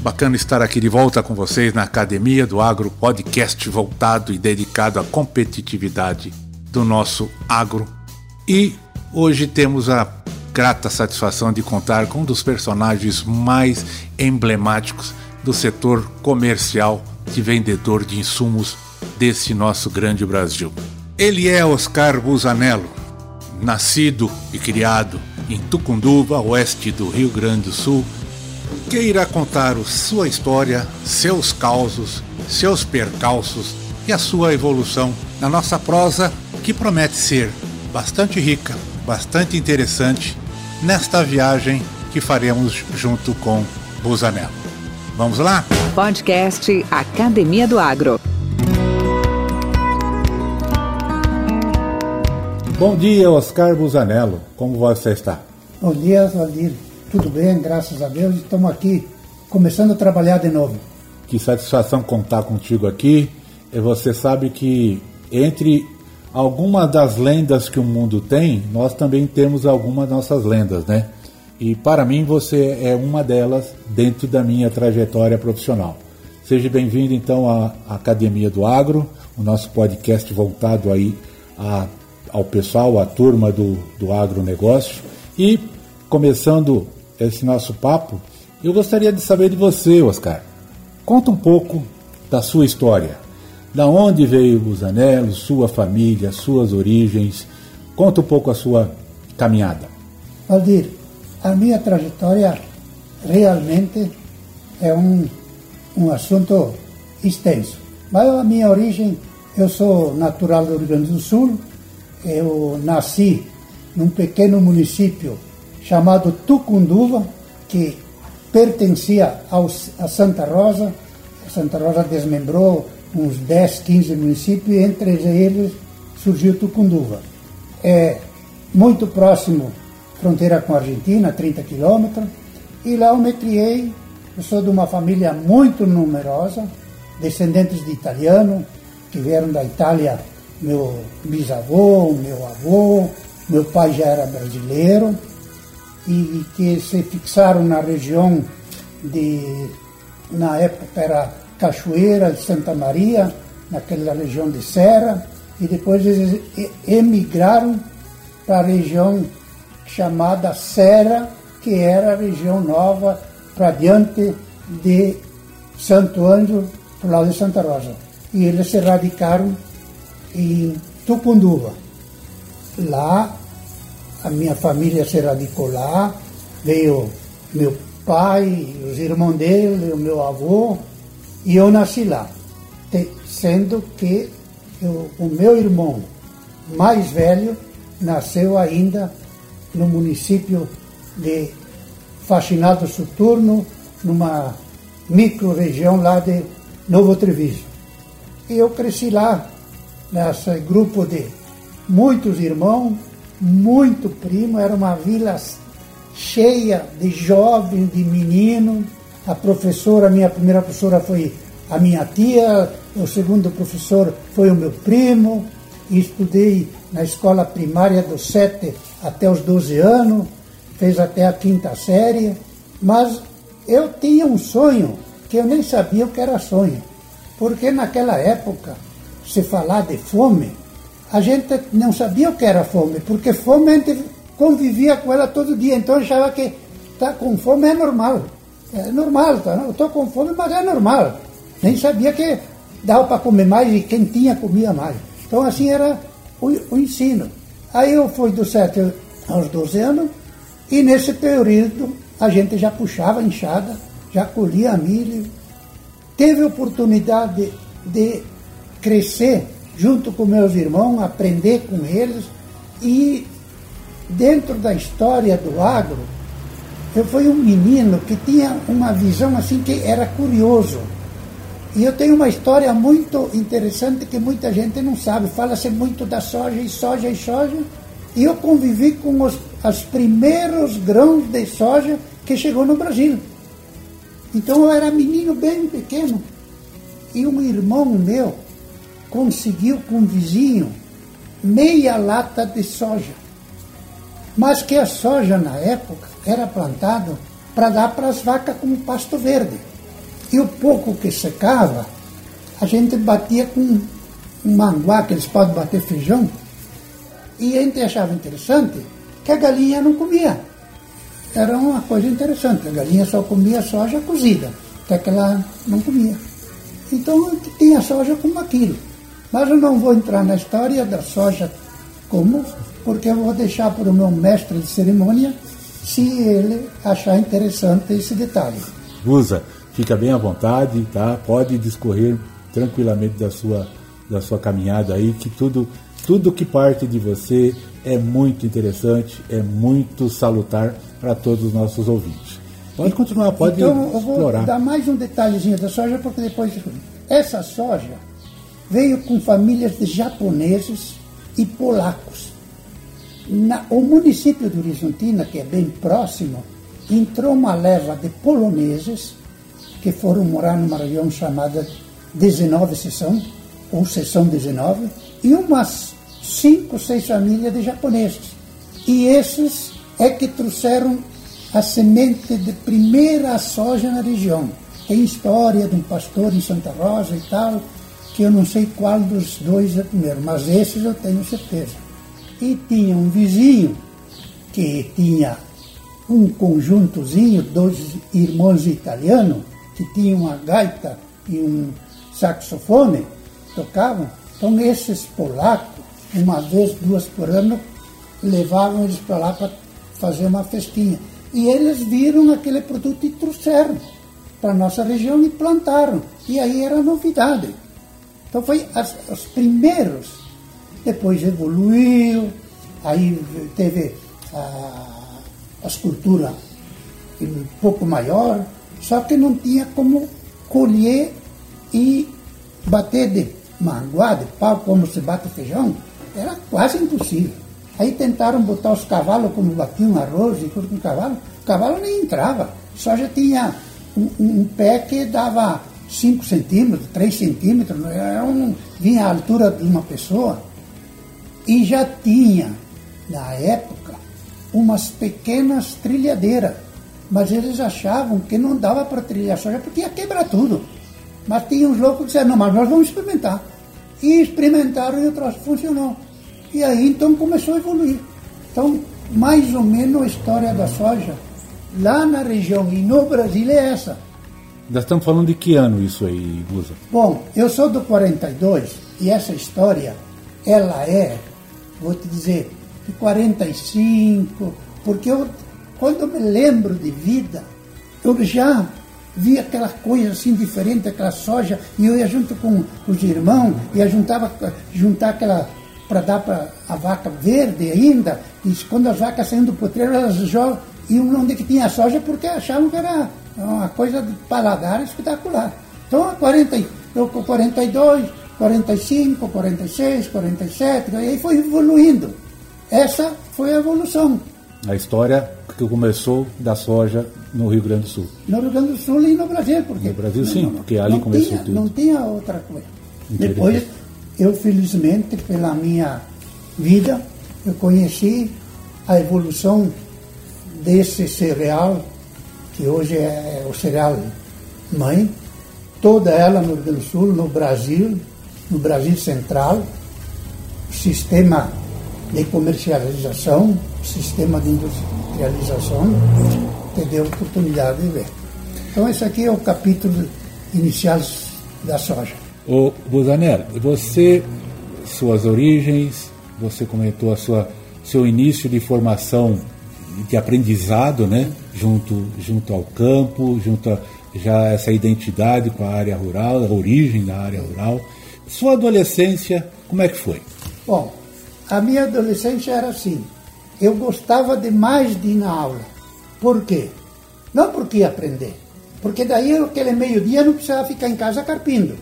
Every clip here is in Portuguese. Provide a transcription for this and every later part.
bacana estar aqui de volta com vocês na Academia do Agro, podcast voltado e dedicado à competitividade do nosso agro. E hoje temos a grata satisfação de contar com um dos personagens mais emblemáticos do setor comercial de vendedor de insumos desse nosso grande Brasil. Ele é Oscar Busanello, nascido e criado em Tucunduva, oeste do Rio Grande do Sul, que irá contar sua história, seus causos, seus percalços e a sua evolução na nossa prosa, que promete ser bastante rica, bastante interessante nesta viagem que faremos junto com Busanello. Vamos lá? Podcast Academia do Agro. Bom dia, Oscar Busanello. Como você está? Bom dia, Valdir. Tudo bem, graças a Deus. Estamos aqui começando a trabalhar de novo. Que satisfação contar contigo aqui. Você sabe que entre algumas das lendas que o mundo tem, nós também temos algumas nossas lendas, né? E para mim você é uma delas dentro da minha trajetória profissional. Seja bem-vindo então à Academia do Agro, o nosso podcast voltado aí a, ao pessoal, à turma do, do agronegócio. E começando esse nosso papo, eu gostaria de saber de você, Oscar. Conta um pouco da sua história. Da onde veio o Busanello, sua família, suas origens. Conta um pouco a sua caminhada. Valdir, a minha trajetória realmente é um, um assunto extenso. Mas a minha origem, eu sou natural do Rio Grande do Sul. Eu nasci num pequeno município chamado Tucunduva, que pertencia ao, a Santa Rosa. A Santa Rosa desmembrou uns 10, 15 municípios e entre eles surgiu Tucunduva. É muito próximo, fronteira com a Argentina, 30 quilômetros, e lá eu me criei. Eu sou de uma família muito numerosa, descendentes de italiano, que vieram da Itália, meu bisavô, meu avô, meu pai já era brasileiro e, que se fixaram na região de, na época era Cachoeira, Santa Maria, naquela região de Serra, e depois eles emigraram para a região chamada Serra, que era a região nova para diante de Santo Ângelo, para lado de Santa Rosa. E eles se radicaram em Tucunduva. Lá a minha família se radicou lá, veio meu pai, os irmãos dele, o meu avô, e eu nasci lá. Sendo que eu, o meu irmão mais velho nasceu ainda no município de Faxinal do Soturno, numa micro-região lá de Novo Treviso. E eu cresci lá, nesse grupo de muitos irmãos, muito primo, era uma vila cheia de jovens, de meninos. A professora, minha primeira professora foi a minha tia, o segundo professor foi o meu primo, estudei na escola primária dos 7 até os 12 anos, fez até a quinta série, mas eu tinha um sonho que eu nem sabia o que era sonho, porque naquela época, se falar de fome, a gente não sabia o que era fome, porque fome a gente convivia com ela todo dia, então achava que tá com fome é normal. É normal, tá? eu estou com fome, mas é normal. Nem sabia que dava para comer mais e quem tinha comia mais. Então assim era o, o ensino. Aí eu fui dos 7 aos 12 anos e nesse período a gente já puxava enxada, já colhia milho, teve oportunidade de, de crescer junto com meus irmãos, aprender com eles e dentro da história do agro, eu fui um menino que tinha uma visão assim que era curioso. E eu tenho uma história muito interessante que muita gente não sabe. Fala-se muito da soja e soja e soja. E eu convivi com os, os primeiros grãos de soja que chegou no Brasil. Então eu era menino bem pequeno. E um irmão meu conseguiu com um vizinho meia lata de soja. Mas que a soja na época era plantado para dar para as vacas como pasto verde. E o pouco que secava, a gente batia com um manguá, que eles podem bater feijão, e a gente achava interessante que a galinha não comia. Era uma coisa interessante, a galinha só comia soja cozida, até que ela não comia. Então tinha soja como aquilo. Mas eu não vou entrar na história da soja como, porque eu vou deixar para o meu mestre de cerimônia se ele achar interessante esse detalhe. Usa, fica bem à vontade, tá? Pode discorrer tranquilamente da sua, da sua caminhada aí, que tudo, tudo que parte de você é muito interessante, é muito salutar para todos os nossos ouvintes. Pode continuar, pode então, explorar. Eu vou dar mais um detalhezinho da soja, porque depois. Essa soja veio com famílias de japoneses e polacos. Na, o município de Horizontina, que é bem próximo, entrou uma leva de poloneses que foram morar numa região chamada 19 Seção, ou Seção 19, e umas cinco, seis famílias de japoneses. E esses é que trouxeram a semente de primeira soja na região. Tem história de um pastor em Santa Rosa e tal, que eu não sei qual dos dois é primeiro, mas esses eu tenho certeza. E tinha um vizinho que tinha um conjuntozinho, dois irmãos italianos, que tinham uma gaita e um saxofone, tocavam. Então esses polacos, uma vez, duas por ano, levavam eles para lá para fazer uma festinha. E eles viram aquele produto e trouxeram para a nossa região e plantaram. E aí era novidade. Então foi as, os primeiros. Depois evoluiu, aí teve a, a escultura um pouco maior, só que não tinha como colher e bater de manguá, de pau, como se bate feijão, era quase impossível. Aí tentaram botar os cavalos como batiam arroz e tudo com cavalo, o cavalo nem entrava, só já tinha um, um pé que dava 5 centímetros, 3 centímetros, era um, vinha à altura de uma pessoa. E já tinha, na época, umas pequenas trilhadeiras. Mas eles achavam que não dava para trilhar soja porque ia quebrar tudo. Mas tinha uns loucos que disseram, não, mas nós vamos experimentar. E experimentaram e o troço funcionou. E aí então começou a evoluir. Então, mais ou menos a história da soja lá na região e no Brasil é essa. Nós estamos falando de que ano isso aí, Guza? Bom, eu sou do 42 e essa história, ela é, vou te dizer, de 45, porque eu, quando eu me lembro de vida, eu já vi aquela coisa assim diferente, aquela soja, e eu ia junto com os irmãos, ia juntava, juntar aquela para dar para a vaca verde ainda, e quando as vacas saíam do potreiro, elas jogam, iam onde que tinha soja porque achavam que era é uma coisa de paladar espetacular. Então, 40, eu com 42, 45, 46, 47, e aí foi evoluindo. Essa foi a evolução. A história que começou da soja no Rio Grande do Sul. No Rio Grande do Sul e no Brasil. Porque no Brasil, sim, não, porque ali começou tinha, tudo. Não tinha outra coisa. Depois, eu felizmente, pela minha vida, eu conheci a evolução desse cereal que hoje é o cereal mãe, toda ela no Rio Grande do Sul, no Brasil, no Brasil Central, sistema de comercialização, sistema de industrialização, que deu oportunidade de ver. Então esse aqui é o capítulo inicial da soja. O Buzaner, você, suas origens, você comentou a sua seu início de formação de aprendizado, né? Junto, junto ao campo, junto a já essa identidade com a área rural, a origem da área rural. Sua adolescência, como é que foi? Bom, a minha adolescência era assim. Eu gostava demais de ir na aula. Por quê? Não porque ia aprender, Porque daí aquele meio-dia não precisava ficar em casa carpindo.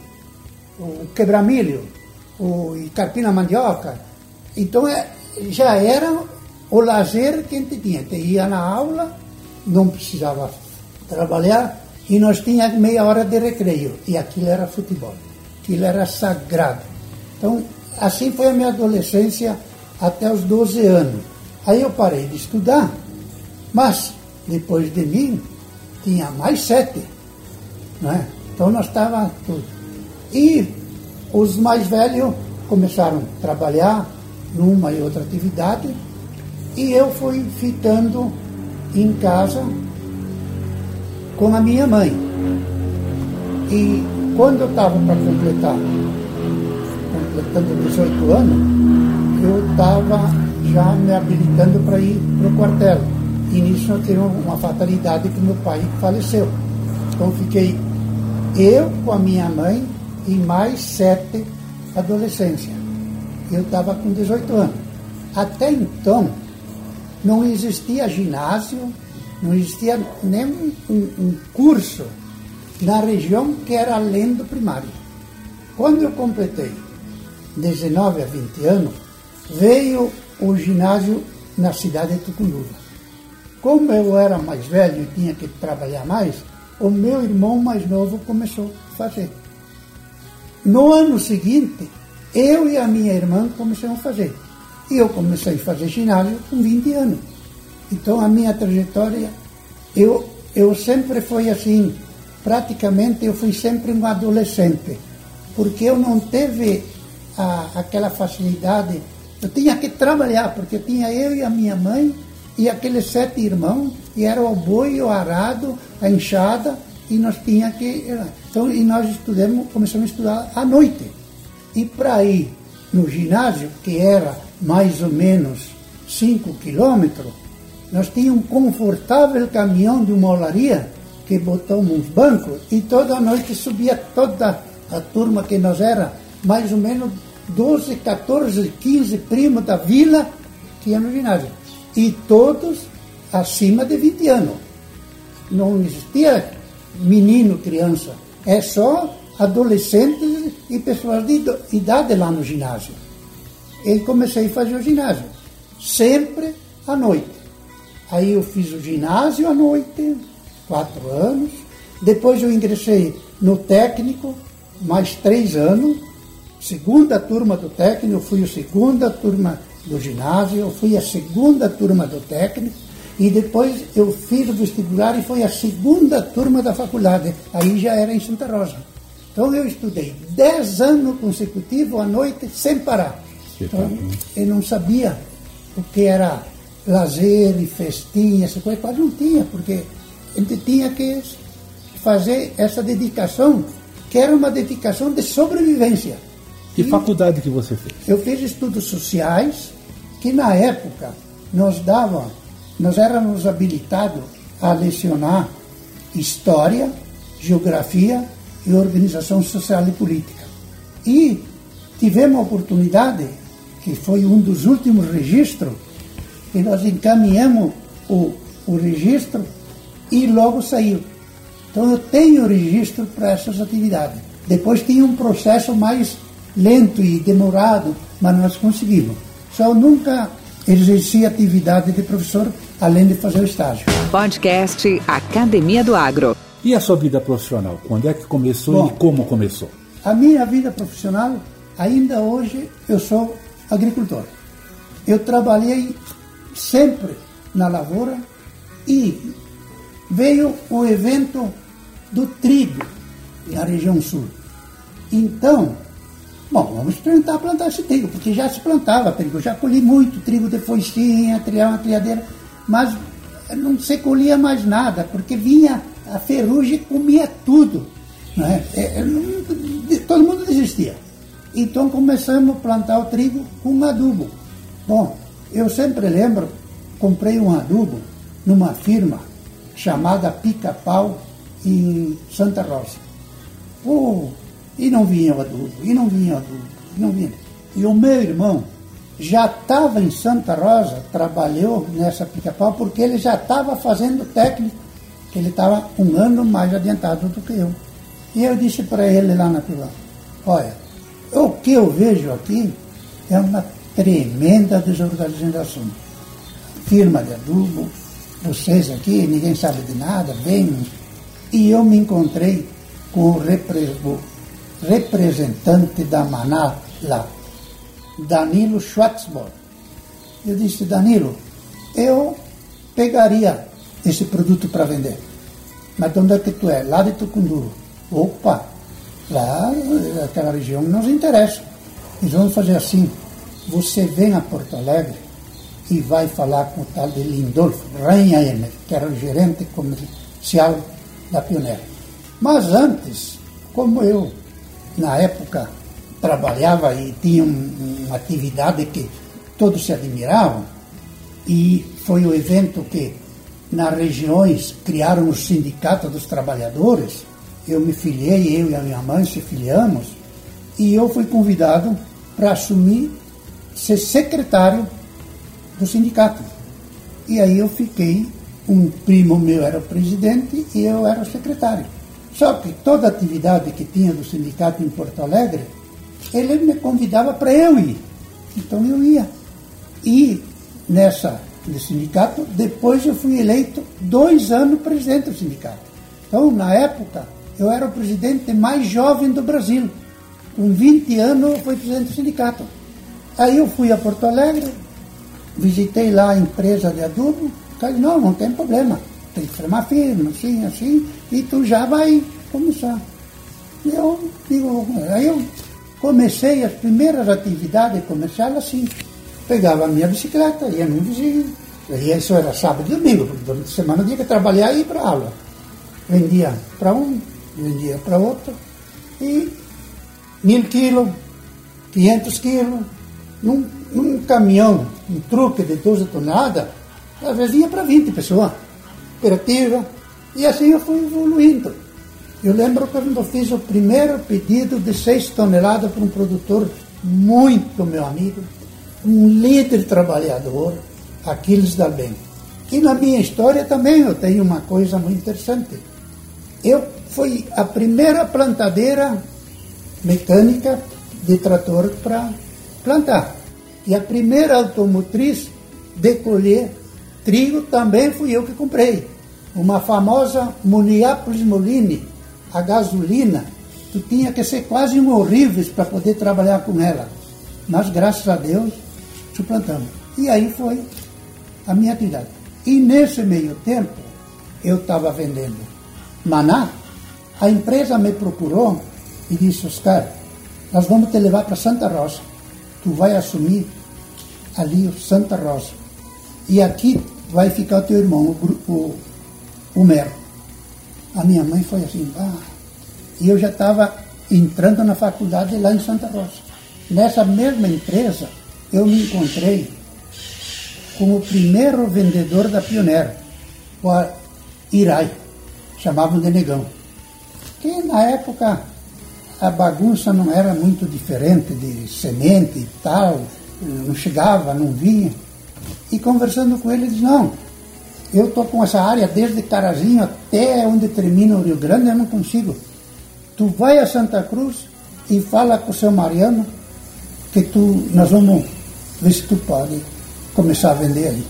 O quebrar milho, o carpindo a mandioca. Então é, já era o lazer que a gente tinha. A gente ia na aula, não precisava trabalhar, e nós tínhamos meia hora de recreio. E aquilo era futebol. Aquilo era sagrado. Então, assim foi a minha adolescência até os 12 anos. Aí eu parei de estudar, mas depois de mim tinha mais sete. Né? Então nós estávamos tudo. E os mais velhos começaram a trabalhar numa e outra atividade e eu fui ficando em casa com a minha mãe. E quando eu estava para completar, completando 18 anos, eu estava já me habilitando para ir para o quartel. E nisso eu tenho uma fatalidade que meu pai faleceu. Então fiquei eu com a minha mãe e mais sete adolescência. Eu estava com 18 anos. Até então, não existia ginásio, não existia nem um, um curso na região que era além do primário. Quando eu completei 19 a 20 anos, veio o ginásio na cidade de Tucunduva. Como eu era mais velho e tinha que trabalhar mais, o meu irmão mais novo começou a fazer. No ano seguinte, eu e a minha irmã começamos a fazer. E eu comecei a fazer ginásio com 20 anos. Então a minha trajetória, eu, eu sempre fui assim, praticamente eu fui sempre um adolescente, porque eu não teve a, aquela facilidade, eu tinha que trabalhar, porque tinha eu e a minha mãe e aqueles sete irmãos, e era o boi, o arado, a enxada, e nós tinha que. Então, e nós estudamos, começamos a estudar à noite. E para ir no ginásio, que era mais ou menos 5 quilômetros, nós tínhamos um confortável caminhão de uma olaria que botamos uns bancos e toda noite subia toda a turma que nós era, mais ou menos 12, 14, 15 primos da vila que ia no ginásio e todos acima de 20 anos. Não existia menino, criança. É só adolescentes e pessoas de idade lá no ginásio. E comecei a fazer o ginásio, sempre à noite. Aí eu fiz o ginásio à noite, quatro anos. Depois eu ingressei no técnico, mais três anos. Segunda turma do técnico, eu fui a segunda turma do ginásio, eu fui a segunda turma do técnico e depois eu fiz o vestibular e foi a segunda turma da faculdade. Aí já era em Santa Rosa. Então eu estudei dez anos consecutivos à noite sem parar. Então, eu não sabia o que era lazer e festinha, essa coisa, quase não tinha, porque a gente tinha que fazer essa dedicação, que era uma dedicação de sobrevivência. Que e faculdade que você fez? Eu fiz estudos sociais, que na época nós dava, nós éramos habilitados a lecionar história, geografia e organização social e política. E tivemos a oportunidade, que foi um dos últimos registros, que nós encaminhamos o, o registro e logo saiu. Então eu tenho registro para essas atividades. Depois tinha um processo mais lento e demorado, mas nós conseguimos. Só nunca exerci atividade de professor, além de fazer o estágio. Podcast Academia do Agro. E a sua vida profissional? Quando é que começou Bom, e como começou? A minha vida profissional, ainda hoje, eu sou agricultor. Eu trabalhei sempre na lavoura e veio o evento do trigo na região sul. Então, Bom, vamos tentar plantar esse trigo, porque já se plantava trigo. Já colhi muito trigo de foicinha, triar triadeira, mas não se colhia mais nada, porque vinha a ferrugem e comia tudo. Né? Todo mundo desistia. Então começamos a plantar o trigo com adubo. Bom, eu sempre lembro, comprei um adubo numa firma chamada Pica-Pau em Santa Rosa. Oh, e não vinha o adubo, e não vinha o adubo, e não vinha. E o meu irmão já estava em Santa Rosa, trabalhou nessa pica-pau, porque ele já estava fazendo técnico que ele estava um ano mais adiantado do que eu. E eu disse para ele lá na fila, olha, o que eu vejo aqui é uma tremenda desorganização. Firma de adubo, vocês aqui, ninguém sabe de nada, vem. E eu me encontrei com o, repre, o representante da Maná lá, Danilo Schwarzborg. Eu disse, Danilo, eu pegaria esse produto para vender. Mas de onde é que tu é? Lá de Tucunduru. Opa, lá, aquela região nos interessa. Nós vamos fazer assim, você vem a Porto Alegre e vai falar com o tal de Lindolfo Ranhaemer, que era o gerente comercial da Pioneira. Mas antes, como eu, na época, trabalhava e tinha um, uma atividade que todos se admiravam, e foi o evento que nas regiões criaram o Sindicato dos Trabalhadores, eu me filiei, eu e a minha mãe se filiamos, e eu fui convidado para assumir ser secretário do sindicato. E aí eu fiquei, um primo meu era o presidente e eu era o secretário. Só que toda atividade que tinha do sindicato em Porto Alegre, ele me convidava para eu ir. Então eu ia. E nessa do sindicato, depois eu fui eleito dois anos presidente do sindicato. Então, na época, eu era o presidente mais jovem do Brasil. Com 20 anos, eu fui presidente do sindicato. Aí eu fui a Porto Alegre, visitei lá a empresa de adubo, falei, não, não tem problema, tem que formar firme, assim, assim, e tu já vai começar. Eu digo, aí eu comecei as primeiras atividades comerciais assim. Pegava a minha bicicleta, ia num vizinho, e isso era sábado e domingo, porque durante a semana eu tinha que trabalhar e ir para aula. Vendia para um, vendia para outro, e mil quilos, quinhentos quilos, num, num caminhão, um truque de 12 toneladas, às vezes ia para 20 pessoas, operativa, e assim eu fui evoluindo. Eu lembro quando eu fiz o primeiro pedido de 6 toneladas para um produtor muito meu amigo, um líder trabalhador, Aquiles da Bem. E na minha história também eu tenho uma coisa muito interessante. Eu fui a primeira plantadeira mecânica de trator para plantar. E a primeira automotriz de colher trigo também fui eu que comprei. Uma famosa Muniápolis Moline, a gasolina, tu tinha que ser quase um para poder trabalhar com ela. Mas graças a Deus, suplantamos. E aí foi a minha atividade. E nesse meio tempo, eu estava vendendo maná, a empresa me procurou e disse, Oscar, nós vamos te levar para Santa Rosa tu vai assumir ali Santa Rosa. E aqui vai ficar o teu irmão, o, o, o Mero. A minha mãe foi assim, ah. E eu já estava entrando na faculdade lá em Santa Rosa. Nessa mesma empresa, eu me encontrei com o primeiro vendedor da Pioneira, o Irai, chamavam de Negão. Que na época a bagunça não era muito diferente de semente e tal, não chegava, não vinha. E conversando com ele, ele disse, não, eu estou com essa área desde Carazinho até onde termina o Rio Grande, eu não consigo. Tu vai a Santa Cruz e fala com o seu Mariano que tu, nós vamos ver se tu pode começar a vender aí.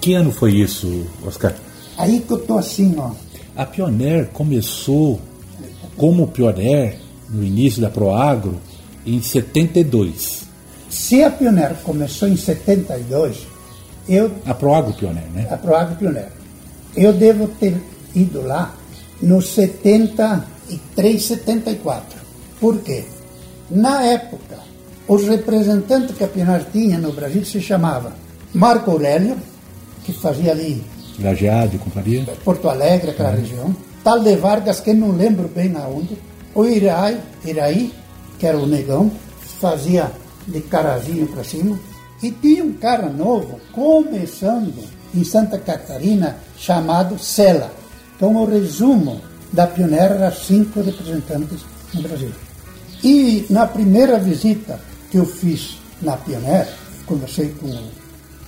Que ano foi isso, Oscar? Aí que eu estou assim, ó. A Pioneer começou como Pioneer no início da Proagro em 72. Se a Pioneer começou em 72, eu. A Proagro Pioneer, né? A Proagro Pioneer. Eu devo ter ido lá no 73, 74. Por quê? Na época, os representantes que a Pioneer tinha no Brasil se chamava Marco Aurélio, que fazia ali. Lajeado e companhia? Porto Alegre, aquela é. região. Tal de Vargas, que não lembro bem aonde o Iraí, Iraí, que era o negão, fazia de carazinho para cima. E tinha um cara novo, começando em Santa Catarina, chamado Sela. Então, o resumo da pioneira era cinco representantes no Brasil. E na primeira visita que eu fiz na Pioneira, conversei com o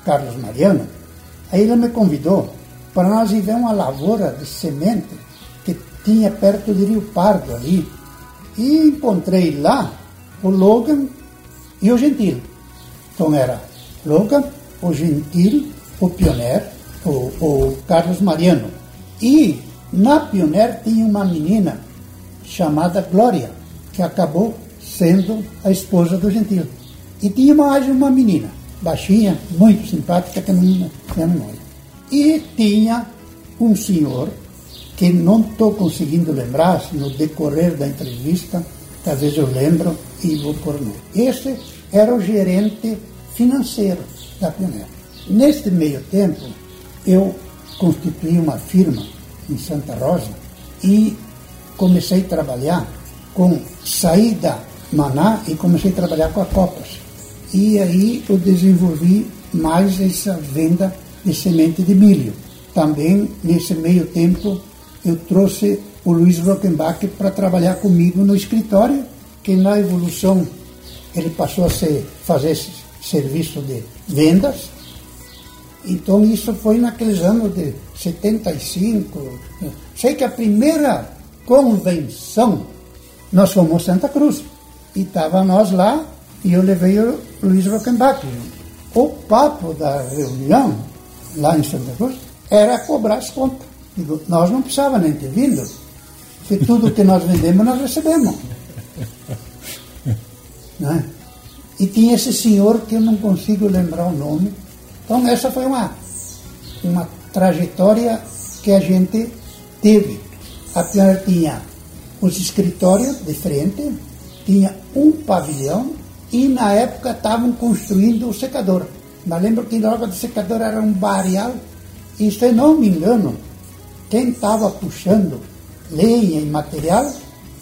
Carlos Mariano, aí ele me convidou para nós ir ver uma lavoura de semente tinha perto de Rio Pardo ali. E encontrei lá o Logan e o Gentil. Então era Logan, o Gentil, o Pioneer, o, o Carlos Mariano. E na Pioneer tinha uma menina chamada Glória, que acabou sendo a esposa do Gentil. E tinha mais uma menina, baixinha, muito simpática, que não me memória. E tinha um senhor, que não estou conseguindo lembrar, no decorrer da entrevista, talvez eu lembro e vou pôr no. Esse era o gerente financeiro da Pioneer. Neste meio tempo, eu constituí uma firma em Santa Rosa e comecei a trabalhar com saída Maná e comecei a trabalhar com a Copas. E aí eu desenvolvi mais essa venda de semente de milho. Também, nesse meio tempo, eu trouxe o Luiz Rockenbach para trabalhar comigo no escritório, que na evolução ele passou a ser, fazer serviço de vendas. Então isso foi naqueles anos de 75. Sei que a primeira convenção nós fomos Santa Cruz. E estava nós lá e eu levei o Luiz Rockenbach. O papo da reunião lá em Santa Cruz era cobrar as contas. Digo, nós não precisávamos nem ter vindo, porque tudo que nós vendemos nós recebemos. Né? E tinha esse senhor que eu não consigo lembrar o nome. Então essa foi uma, uma trajetória que a gente teve. A Pior tinha os escritórios de frente, tinha um pavilhão e na época estavam construindo o secador. Mas lembro que logo do secador era um bareal e se não me engano, quem estava puxando lenha e material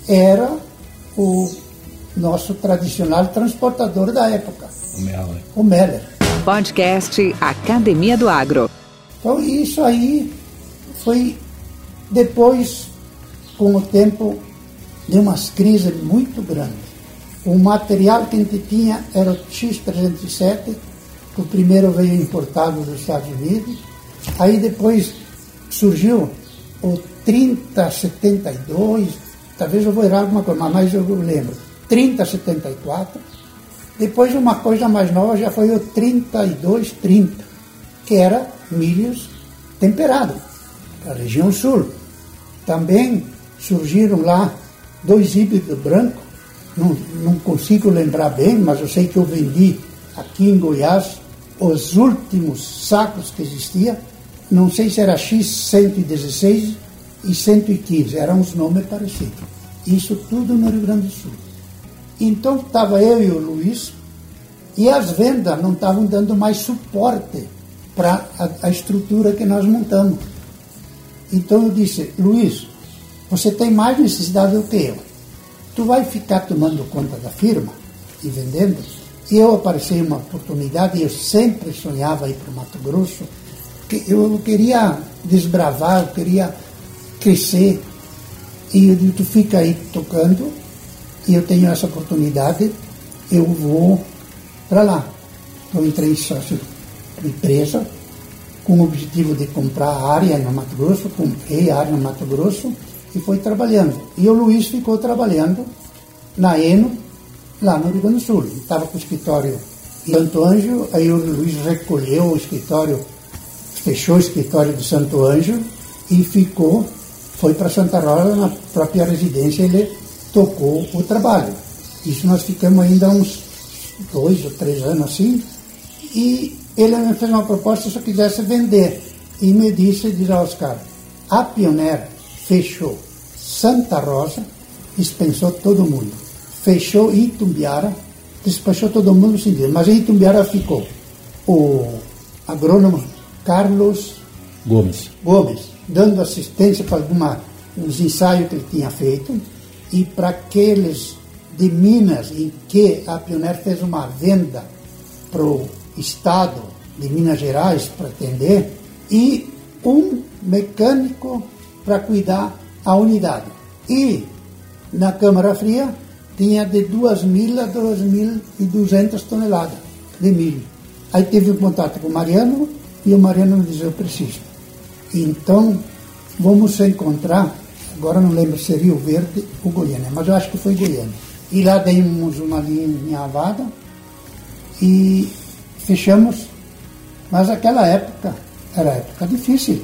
era o nosso tradicional transportador da época. O Meller. O Meller. Podcast Academia do Agro. Então isso aí foi depois, com o tempo, de umas crises muito grandes. O material que a gente tinha era o X307, que o primeiro veio importado dos Estados Unidos. Aí depois surgiu o 3072, talvez eu vou errar alguma coisa, mas eu lembro. 3074. Depois uma coisa mais nova já foi o 3230, que era milhos temperados, para a região sul. Também surgiram lá dois híbridos brancos, não, não consigo lembrar bem, mas eu sei que eu vendi aqui em Goiás os últimos sacos que existia, não sei se era X116 e 115, eram os nomes parecidos. Isso tudo no Rio Grande do Sul. Então estava eu e o Luiz, e as vendas não estavam dando mais suporte para a, a estrutura que nós montamos. Então eu disse, Luiz, você tem mais necessidade do que eu. Tu vai ficar tomando conta da firma e vendendo. E eu apareci uma oportunidade, eu sempre sonhava ir para o Mato Grosso, eu queria desbravar, eu queria crescer. E eu digo, tu fica aí tocando, e eu tenho essa oportunidade, eu vou para lá. Então entrei sócio empresa, com o objetivo de comprar área no Mato Grosso, comprei área no Mato Grosso, e foi trabalhando. E o Luiz ficou trabalhando na Eno, lá no Rio Grande do Sul. Estava com o escritório Santo Anjo, aí o Luiz recolheu o escritório, fechou o escritório do Santo Anjo e ficou, foi para Santa Rosa, na própria residência, ele tocou o trabalho. Isso nós ficamos ainda uns dois ou três anos assim, e ele me fez uma proposta se eu quisesse vender. E me disse, diz Oscar, a Pioneer fechou Santa Rosa, dispensou todo mundo. Fechou Itumbiara, despachou todo mundo. Mas em Itumbiara ficou o agrônomo Carlos Gomes. Gomes, dando assistência para alguma, uns ensaios que ele tinha feito, e para aqueles de Minas em que a Pioneer fez uma venda para o Estado de Minas Gerais para atender, e um mecânico para cuidar a unidade. E na Câmara Fria tinha de 2.000 a 2.200 toneladas de milho. Aí teve um contato com o Mariano e o Mariano me disse, eu preciso. Então, vamos encontrar, agora não lembro se Rio Verde ou Goiânia, mas eu acho que foi Goiânia. E lá demos uma linha vaga e fechamos. Mas aquela época era época difícil.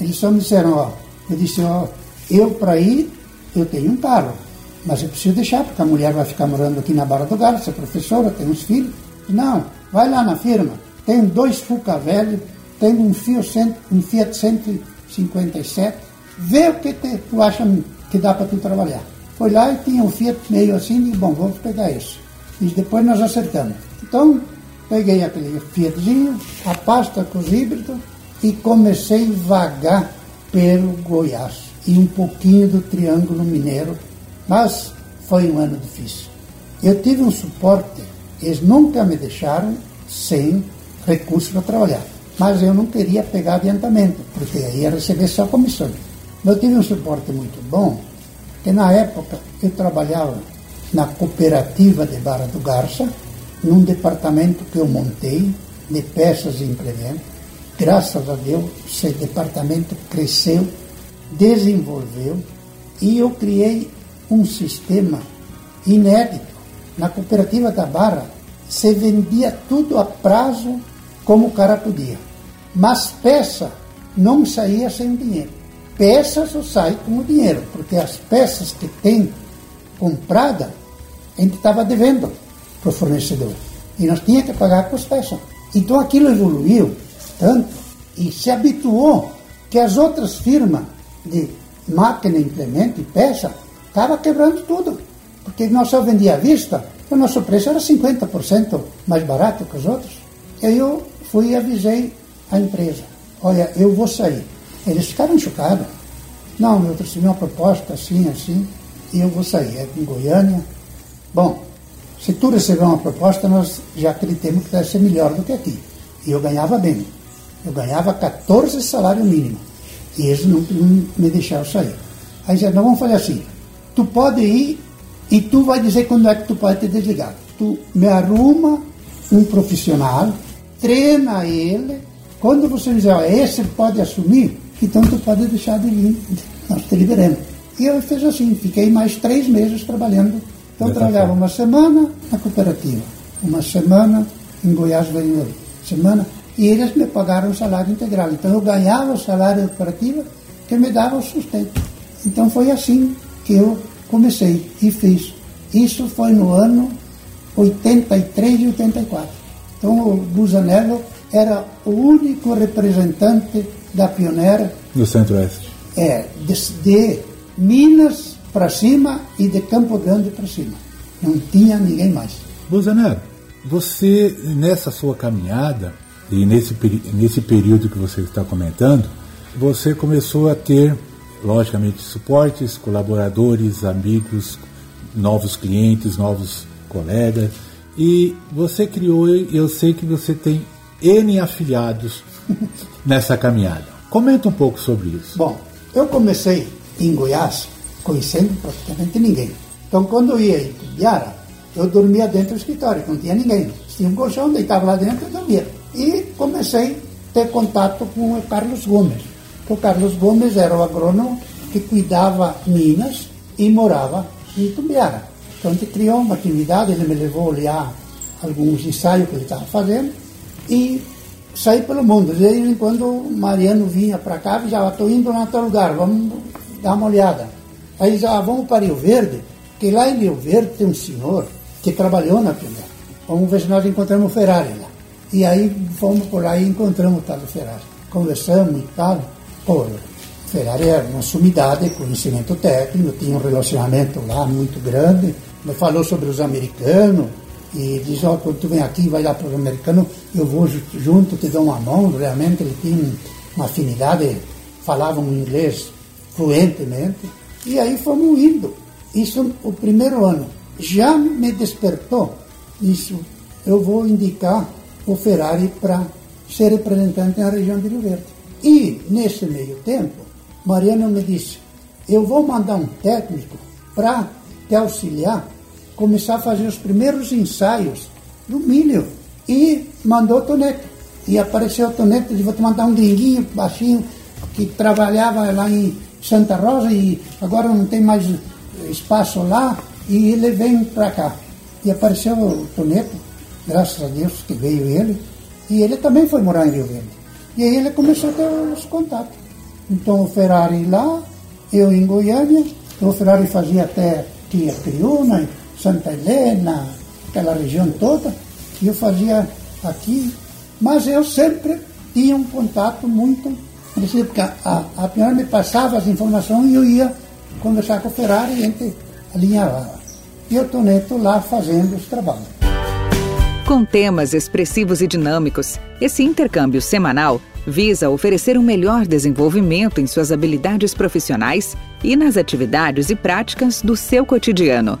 Eles só me disseram, ó, eu disse, ó, eu para ir, eu tenho um carro, mas eu preciso deixar, porque a mulher vai ficar morando aqui na Barra do é professora, tem uns filhos. Não, vai lá na firma, tem dois Fuca velho, tem um Fiat, um Fiat 157, vê o que te, tu acha que dá para tu trabalhar. Foi lá e tinha um Fiat meio assim, e bom, vamos pegar isso. E depois nós acertamos. Então, peguei aquele Fiatzinho, a pasta com os híbridos, e comecei a vagar pelo Goiás e um pouquinho do Triângulo Mineiro, mas foi um ano difícil. Eu tive um suporte, eles nunca me deixaram sem recursos para trabalhar, mas eu não queria pegar adiantamento, porque aí ia receber só comissão. Eu tive um suporte muito bom, que na época eu trabalhava na cooperativa de Barra do Garça, num departamento que eu montei de peças e implementos. Graças a Deus, esse departamento cresceu, desenvolveu e eu criei um sistema inédito. Na cooperativa da Barra, se vendia tudo a prazo como o cara podia. Mas peça não saía sem dinheiro. Peça só sai com o dinheiro, porque as peças que tem comprada, a gente estava devendo para o fornecedor. E nós tínhamos que pagar com as peças. Então aquilo evoluiu tanto e se habituou que as outras firmas de máquina, implemento e peça estavam quebrando tudo. Porque nós só vendia à vista, o nosso preço era 50% mais barato que os outros. E eu fui e avisei a empresa, olha, eu vou sair. Eles ficaram chocados. Não, eu trouxe uma proposta assim, assim, e eu vou sair. É em Goiânia. Bom, se tu receber uma proposta, nós já acreditamos que deve ser melhor do que aqui. E eu ganhava bem. Eu ganhava 14 salário mínimo. E eles não, não me deixaram sair. Aí disseram, não, vamos fazer assim. Tu pode ir e tu vai dizer quando é que tu pode te desligar. Tu me arruma um profissional, treina ele. Quando você dizer, ó, esse pode assumir, então tu pode deixar de vir. Nós te liberamos. E eu fiz assim, fiquei mais três meses trabalhando então, eu trabalhava uma semana na cooperativa, uma semana em Goiás Vendedor, semana, e eles me pagaram o salário integral. Então, eu ganhava o salário da cooperativa que me dava o sustento. Então, foi assim que eu comecei e fiz. Isso foi no ano 83 e 84. Então, o Busanello era o único representante da pioneira do Centro-Oeste. É, de, de Minas para cima e de Campo Grande para cima. Não tinha ninguém mais. Bolsonaro, você, nessa sua caminhada, e nesse, nesse período que você está comentando, você começou a ter, logicamente, suportes, colaboradores, amigos, novos clientes, novos colegas. E você criou, eu sei que você tem N afiliados nessa caminhada. Comenta um pouco sobre isso. Bom, eu comecei em Goiás conhecendo praticamente ninguém. Então, quando eu ia em Tubiara, eu dormia dentro do escritório, não tinha ninguém. Tinha um colchão, deitava lá dentro e dormia. E comecei a ter contato com o Carlos Gomes. O Carlos Gomes era o agrônomo que cuidava Minas e morava em Tubiara. Gente criou uma atividade, ele me levou a olhar alguns ensaios que ele estava fazendo e saí pelo mundo. De vez em quando Mariano vinha para cá e já estou indo em tal lugar, vamos dar uma olhada. Aí eles ah, vamos para Rio Verde, que lá em Rio Verde tem um senhor que trabalhou na Pioneer. Vamos ver se nós encontramos o Ferrari lá. E aí fomos por lá e encontramos o tal do Ferrari. Conversamos e tal. Pô, Ferrari era uma sumidade, conhecimento técnico, tinha um relacionamento lá muito grande. Falou sobre os americanos e diz, ó, oh, quando tu vem aqui vai lá para os americanos, eu vou junto, te dou uma mão. Realmente ele tinha uma afinidade, falavam inglês fluentemente. E aí fomos indo. Isso o primeiro ano. Já me despertou isso. Eu vou indicar o Ferrari para ser representante na região de Rio Verde. E, nesse meio tempo, Mariana me disse, eu vou mandar um técnico para te auxiliar, começar a fazer os primeiros ensaios do milho. E mandou Toneto. E apareceu o Toneto, disse, vou te mandar um gringuinho baixinho, que trabalhava lá em Santa Rosa e agora não tem mais espaço lá, e ele vem para cá. E apareceu o Toneto, graças a Deus que veio ele, e ele também foi morar em Rio Verde. E aí ele começou a ter os contatos. Então o Ferrari lá, eu em Goiânia, o Ferrari fazia até Tia Criuna, Santa Helena, aquela região toda, e eu fazia aqui, mas eu sempre tinha um contato muito porque a, a, a me passava as informações e eu ia conversar com o Ferrari e a gente alinhava. E o Toneto lá fazendo os trabalhos. Com temas expressivos e dinâmicos, esse intercâmbio semanal visa oferecer um melhor desenvolvimento em suas habilidades profissionais e nas atividades e práticas do seu cotidiano.